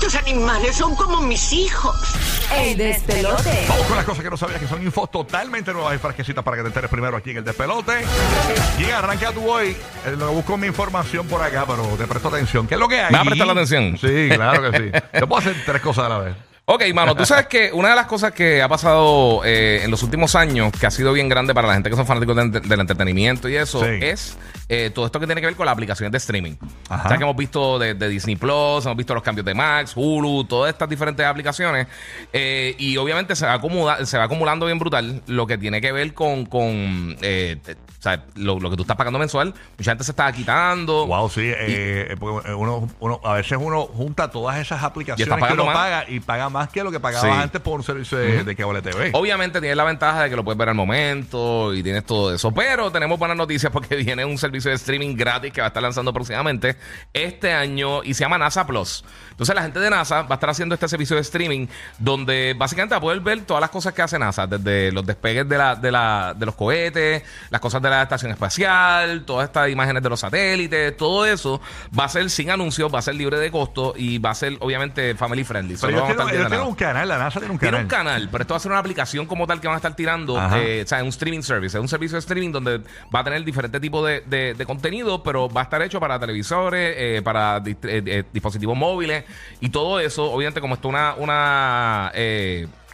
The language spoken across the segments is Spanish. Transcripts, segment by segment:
Estos animales son como mis hijos. El despelote. Vamos con las cosas que no sabías que son infos totalmente nuevas y fresquecitas para que te enteres primero aquí en el despelote. Y arranca tú hoy. Eh, lo busco mi información por acá, pero te presto atención. ¿Qué es lo que hay? ¿Me vas a prestar la atención? Sí, claro que sí. Te puedo hacer tres cosas a la vez. Ok, mano, tú sabes que una de las cosas que ha pasado eh, en los últimos años, que ha sido bien grande para la gente que son fanáticos de- del entretenimiento y eso, Sí. es eh, todo esto que tiene que ver con las aplicaciones de streaming. Ajá. O sea, que hemos visto de, de Disney Plus, hemos visto los cambios de Max, Hulu, todas estas diferentes aplicaciones. eh, y obviamente se va, se va acumulando bien brutal lo que tiene que ver con, con eh, te- o sea, lo, lo que tú estás pagando mensual. Mucha gente se está quitando. Wow, sí. eh, porque uno, uno, a veces uno junta todas esas aplicaciones que pagando uno más. paga y paga más que lo que pagabas Sí. antes por un servicio de, de cable TV. Obviamente tienes la ventaja de que lo puedes ver al momento y tienes todo eso. Pero tenemos buenas noticias porque viene un servicio de streaming gratis que va a estar lanzando próximamente este año y se llama NASA Plus. Entonces la gente de NASA va a estar haciendo este servicio de streaming donde básicamente va a poder ver todas las cosas que hace NASA, desde los despegues de, la, de, la, de los cohetes, las cosas de la estación espacial, todas estas imágenes de los satélites, todo eso va a ser sin anuncios, va a ser libre de costo y va a ser obviamente family friendly. Pero Solo ellos vamos a tienen, estar ellos nada. un canal, la NASA tiene un Tiene canal. un canal, pero esto va a ser una aplicación como tal que van a estar tirando, eh, o sea, un streaming service. Es un servicio de streaming donde va a tener diferentes tipos de, de- de contenido, pero va a estar hecho para televisores, eh, para eh, eh, dispositivos móviles y todo eso. Obviamente, como esto es una, una,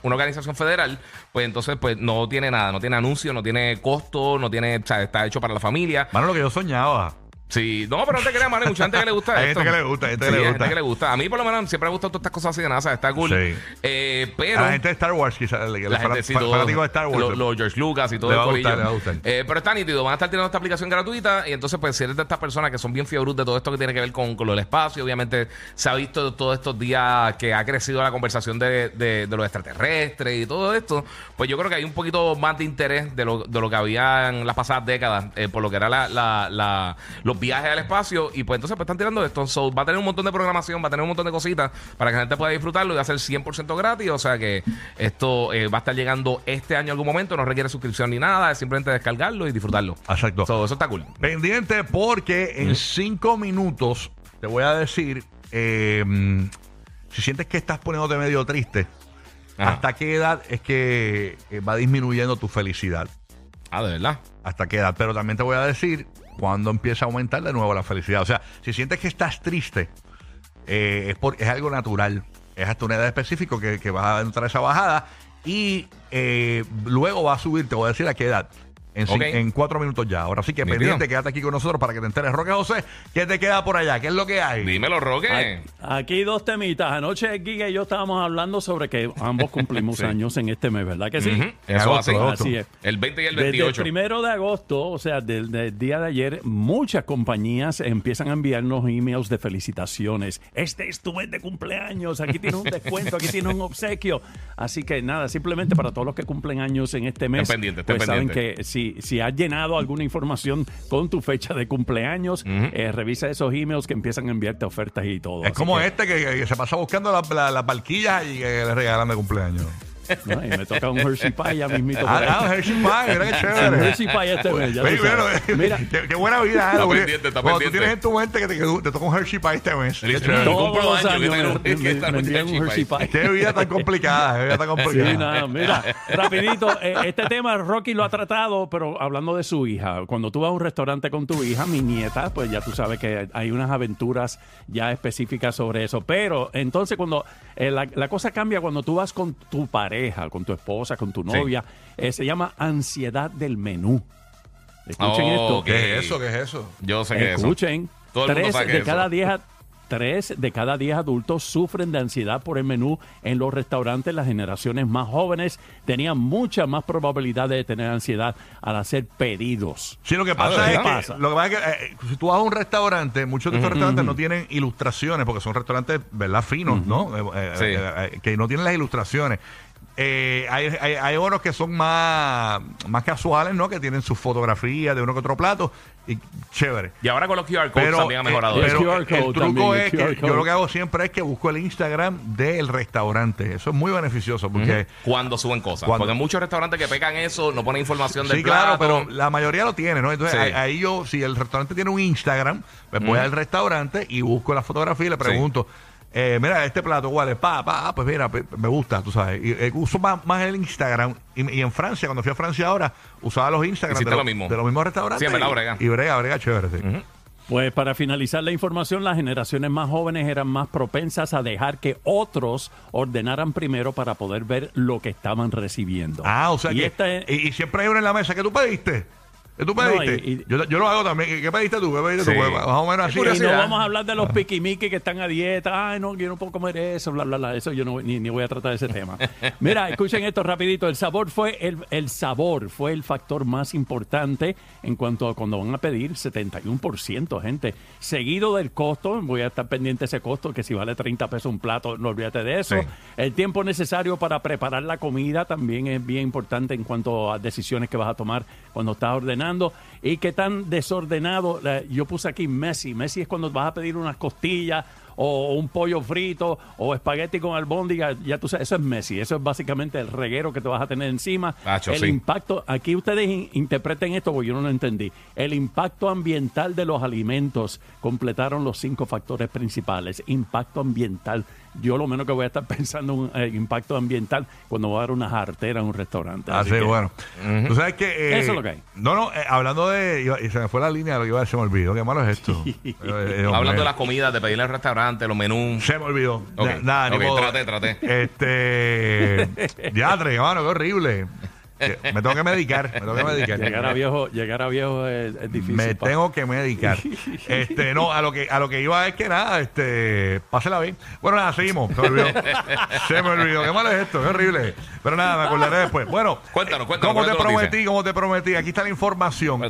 una organización federal, pues entonces pues no tiene nada, no tiene anuncio, no tiene costo, no tiene, o sea, está hecho para la familia. Mano, lo que yo soñaba. Sí, no, pero no te creas, mano, hay mucha gente que le gusta Hay esto. gente que le gusta, hay gente que Sí, le hay gusta. gente que le gusta. A mí, por lo menos, siempre me han gustado todas estas cosas así de NASA, está cool. Sí. Eh, pero... A la gente de Star Wars, quizás. La fan- gente, sí, fan- todo, fanático de Star Wars. lo- Los George Lucas y todo Le el va a corillo. gustar, le va a gustar. Eh, pero está nítido. Van a estar tirando esta aplicación gratuita. Y entonces, pues, si eres de estas personas que son bien fiebros de todo esto que tiene que ver con, con lo del espacio, obviamente se ha visto todos estos días que ha crecido la conversación de, de- de los extraterrestres y todo esto. Pues yo creo que hay un poquito más de interés de lo, de lo que había en las pasadas décadas eh, por lo que era la, la- la- los viajes al espacio. Y pues entonces, pues están tirando esto. So, va a tener un montón de programación, va a tener un montón de cositas para que la gente pueda disfrutarlo y va a ser 100% gratis. O sea que esto eh, va a estar llegando este año en algún momento. No requiere suscripción ni nada, es simplemente descargarlo y disfrutarlo. Exacto. So, eso está cool. Pendiente porque en cinco minutos te voy a decir eh, mm, si sientes que estás poniéndote medio triste, Ajá. ¿hasta qué edad es que eh, va disminuyendo tu felicidad? Ah, de verdad. ¿Hasta qué edad? Pero también te voy a decir cuándo empieza a aumentar de nuevo la felicidad. O sea, si sientes que estás triste, eh, es, por, es algo natural. Es hasta una edad específica que, que vas a entrar esa bajada y eh, luego va a subir, te voy a decir a qué edad. En, cuatro minutos ya. Ahora sí que Nítido. pendiente, quédate aquí con nosotros para que te enteres. Roque José, ¿qué te queda por allá? ¿Qué es lo que hay? Dímelo, Roque. Ay, Aquí dos temitas. Anoche Giga y yo estábamos hablando sobre que ambos cumplimos años en este mes, ¿verdad que sí? Eso agosto, así. agosto. Así es. El 20 y el Desde el 28. primero de agosto, o sea, del, del día de ayer, muchas compañías empiezan a enviarnos emails de felicitaciones. Este es tu mes de cumpleaños, aquí tienes un descuento, aquí tienes un obsequio. Así que nada, simplemente para todos los que cumplen años en este mes, pues saben que si, si has llenado alguna información con tu fecha de cumpleaños, eh, revisa esos emails que empiezan a enviarte ofertas y todo. Es Así como que- este que, que se pasa buscando la- la- las barquillas y que le regalan de cumpleaños. ¿No? Y me toca un Hershey Pie ya mismito. Ah, ah, Hershey Pie, mira qué Un chévere. Hershey Pie este mes, ya Oye, mira, qué, qué buena vida. Está Porque pendiente, está Cuando tú tienes en tu mente que te, que te toca un Hershey Pie este mes. Todo- todos los años, me, me- me un envían un Hershey Pie. Qué vida tan complicada, qué vida tan Sí, complicada. nada, mira, rapidito, eh, este tema Rocky lo ha tratado, pero hablando de su hija, cuando tú vas a un restaurante con tu hija, mi nieta, pues ya tú sabes que hay unas aventuras ya específicas sobre eso, pero entonces cuando eh, la, la cosa cambia cuando tú vas con tu pareja, con tu esposa, con tu novia, eh, se llama ansiedad del menú. Escuchen Oh, esto. ¿Qué es eso? ¿Qué es eso? Yo sé que es eso. Escuchen, Todo el mundo tres de es cada eso. diez Tres de cada diez adultos sufren de ansiedad por el menú en los restaurantes. Las generaciones más jóvenes tenían mucha más probabilidad de tener ansiedad al hacer pedidos. Sí, lo que pasa ¿de es que, Pasa. lo que pasa es que eh, si tú vas a un restaurante, muchos de estos restaurantes no tienen ilustraciones porque son restaurantes, ¿verdad? Finos, ¿no? Eh, eh, Sí. eh, eh, que no tienen las ilustraciones. Eh, hay, hay, hay unos que son más, más casuales, ¿no? Que tienen sus fotografías de uno que otro plato y chévere. Y ahora con los QR codes Pero, también ha mejorado eh, pero QR el truco también, el es que yo lo que hago siempre es que busco el Instagram del restaurante. Eso es muy beneficioso porque... Cuando suben cosas. Cuando- Porque hay muchos restaurantes que pecan eso, no ponen información del Sí, claro, plato. pero la mayoría lo tiene, ¿no? Entonces, Sí. ahí- ahí yo, si el restaurante tiene un Instagram, pues voy al restaurante y busco la fotografía y le pregunto, eh, mira, este plato, ¿cuál es? Pa, pa, ah, pues mira, me gusta, tú sabes. Y, eh, uso más, más el Instagram. Y, y en Francia, cuando fui a Francia ahora, usaba los Instagram de, lo los- mismo. de los mismos restaurantes. Sí, y- brega. Y brega, brega, chévere, sí. Pues para finalizar la información, las generaciones más jóvenes eran más propensas a dejar que otros ordenaran primero para poder ver lo que estaban recibiendo. Ah, o sea Y que. esta es- y, y siempre hay uno en la mesa. ¿Qué tú pediste? ¿Qué tú No, pediste? y- y- yo, yo lo hago también. ¿Qué pediste tú? ¿Qué pediste Sí. tú? Más o menos así. Y no vamos a hablar de los piquimiquis que están a dieta. Ay, no, yo no puedo comer eso, bla, bla, bla. Eso yo no, ni, ni voy a tratar ese tema. Mira, escuchen esto rapidito. El sabor fue el, el sabor fue el factor más importante en cuanto a cuando van a pedir 71%, gente. Seguido del costo, voy a estar pendiente de ese costo, que si vale 30 pesos un plato, no olvídate de eso. Sí. El tiempo necesario para preparar la comida también es bien importante en cuanto a decisiones que vas a tomar cuando estás ordenando. Y qué tan desordenado, yo puse aquí Messi. Messi es cuando vas a pedir unas costillas o un pollo frito o espagueti con albóndiga, ya tú sabes, eso es Messi. Eso es básicamente el reguero que te vas a tener encima. El sí. impacto, aquí ustedes in- interpreten esto porque yo no lo entendí. El impacto ambiental de los alimentos completaron los cinco factores principales. Impacto ambiental. Yo lo menos que voy a estar pensando en un impacto ambiental cuando voy a dar una jartera en un restaurante. Ah, Así sí, que- bueno. Tú sabes que. eh, Eso es lo que hay. No, no, eh, hablando de. Y se me fue la línea de lo que iba a decir, se me olvidó. Qué malo es esto. Eh, eh. Hablando de las comidas, de pedirle al restaurante, los menús. Se me olvidó. Ok, Ya, Nada, ni ok, modo. traté, traté. Este. Diatre, mano, qué horrible. Me tengo que medicar. Me tengo que medicar. Llegar a viejo, llegar a viejo es, es difícil. Me pa. tengo que medicar. Este, no, a lo que a lo que iba es que nada, este, pásela bien. Bueno, nada, seguimos. Se me olvidó. Se me olvidó. Qué malo es esto, qué horrible. Pero nada, me acordaré después. Bueno, Cuéntanos, cuéntanos, Como ¿cuál te prometí, como te prometí, aquí está la información.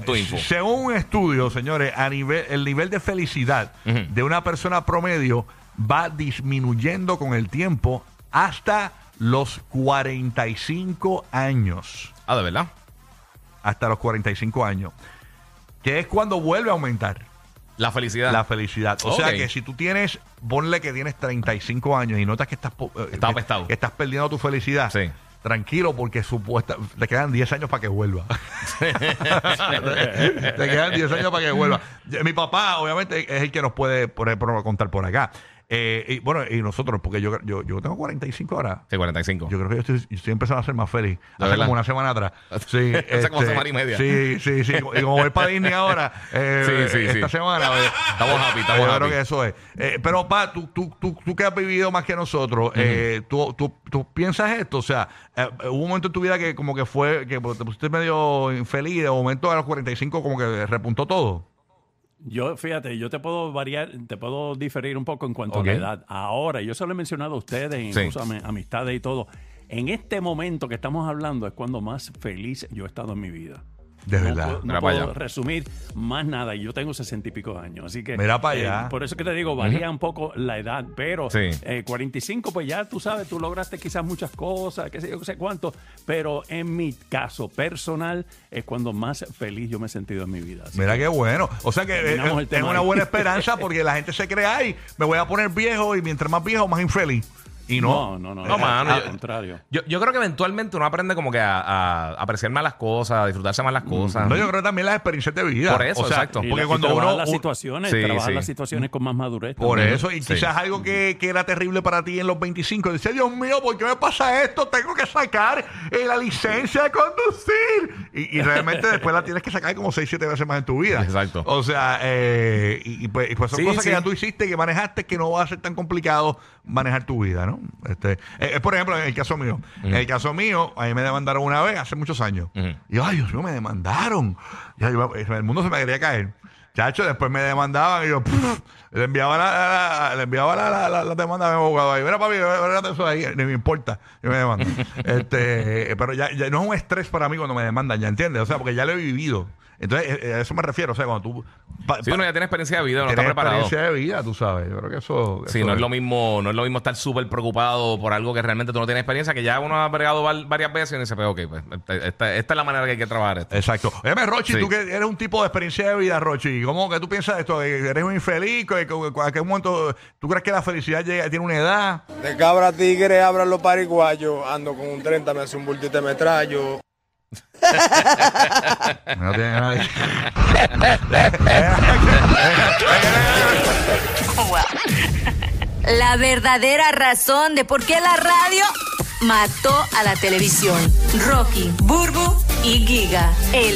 Según un estudio, señores, a nivel, el nivel de felicidad de una persona promedio va disminuyendo con el tiempo hasta los 45 años Ah, de verdad. hasta los 45 años, que es cuando vuelve a aumentar La felicidad. la felicidad. O sea que si tú tienes, ponle que tienes 35 años y notas que estás, eh, Estás que- que estás perdiendo tu felicidad, Sí. tranquilo porque supuesta, te quedan 10 años para que vuelva. te quedan 10 años para que vuelva. Mi papá, obviamente, es el que nos puede por- por- contar por acá. Eh, y bueno, y nosotros, porque yo, yo, yo tengo 45 ahora. Sí, 45. Yo creo que yo estoy, yo estoy empezando a ser más feliz. ¿De Hace verdad? como una semana atrás. Sí, este, Hace como semana y media. Sí, sí, sí. Y como voy para Disney ahora, eh, Sí, sí, esta sí. semana. Estamos happy, estamos yo happy. creo que eso es. Eh, pero, pa, tú, tú, tú, tú que has vivido más que nosotros, eh, tú, tú, tú piensas esto. O sea, eh, hubo un momento en tu vida que como que fue, que te pusiste medio infeliz. De momento a los 45 como que repuntó todo. Yo, fíjate, yo te puedo variar, te puedo diferir un poco en cuanto a la edad. Ahora, yo se lo he mencionado a ustedes, Sí. incluso a mi- amistades y todo. En este momento que estamos hablando es cuando más feliz yo he estado en mi vida. De No verdad. puedo- No, Mira puedo para allá. resumir más nada. y Yo tengo sesenta y pico años. Así que. Mira para eh, allá. por eso que te digo, varía un poco la edad. Pero Sí. eh, 45, pues ya tú sabes, tú lograste quizás muchas cosas, qué sé yo, qué sé cuánto. Pero en mi caso personal es cuando más feliz yo me he sentido en mi vida. Así Mira qué bueno. O sea que eh, es tema una buena esperanza porque la gente se cree, ay, me voy a poner viejo y mientras más viejo, más infeliz. Y no. No, no, no. No, mano, Al yo- contrario. Yo, yo creo que eventualmente uno aprende como que a, a apreciar más las cosas, a disfrutarse más las cosas. No, yo creo que también las experiencias de vida. Por eso, O sea, exacto. Porque la- cuando trabajar uno. las situaciones, Sí, trabajar sí. las situaciones con más madurez. Por también. eso, y Sí. quizás algo que, que era terrible para ti en los 25, dice, Dios mío, ¿por qué me pasa esto? Tengo que sacar eh, la licencia de conducir. Y, y realmente después la tienes que sacar como 6, 7 veces más en tu vida. Exacto. O sea, eh, y, y pues, y pues son Sí, cosas que ya tú hiciste, que manejaste, que no va a ser tan complicado manejar tu vida, ¿no? Este, eh, eh, por ejemplo, en el caso mío. En el caso mío, a mí me demandaron una vez hace muchos años. Y yo, ay, Dios mío, me demandaron. Yo- el mundo se me quería caer. Chacho, después me demandaban y yo pff, le enviaba la, la- la- le enviaba la, la, la- la demanda a mi abogado ahí. Mira, papi, espérate eso ahí, ni me importa, ni me demandan. este, pero ya, ya no es un estrés para mí cuando me demandan, ¿ya entiendes? O sea, porque ya lo he vivido. Entonces, eh, eh, a eso me refiero. O sea, cuando tú pa- Si uno ya tiene experiencia de vida, no está preparado. experiencia de vida, tú sabes. Yo creo que eso. Sí, eso no es lo mismo, no es lo mismo estar súper preocupado por algo que realmente tú no tienes experiencia, que ya uno ha bregado val- varias veces y dice, pues, ok, pues, esta, esta es la manera que hay que trabajar esto. Exacto. Óyeme, Rochi, Sí. tú que eres un tipo de experiencia de vida, Rochi. ¿Cómo que tú piensas de esto? ¿Eres un infeliz? ¿Que- que- ¿A qué momento tú crees que la felicidad llega, tiene una edad? De cabra tigre abran los pariguayos, ando con un 30, me hace un bultito de metrallo. La verdadera razón de por qué la radio mató a la televisión. Rocky, Burbu y Giga. El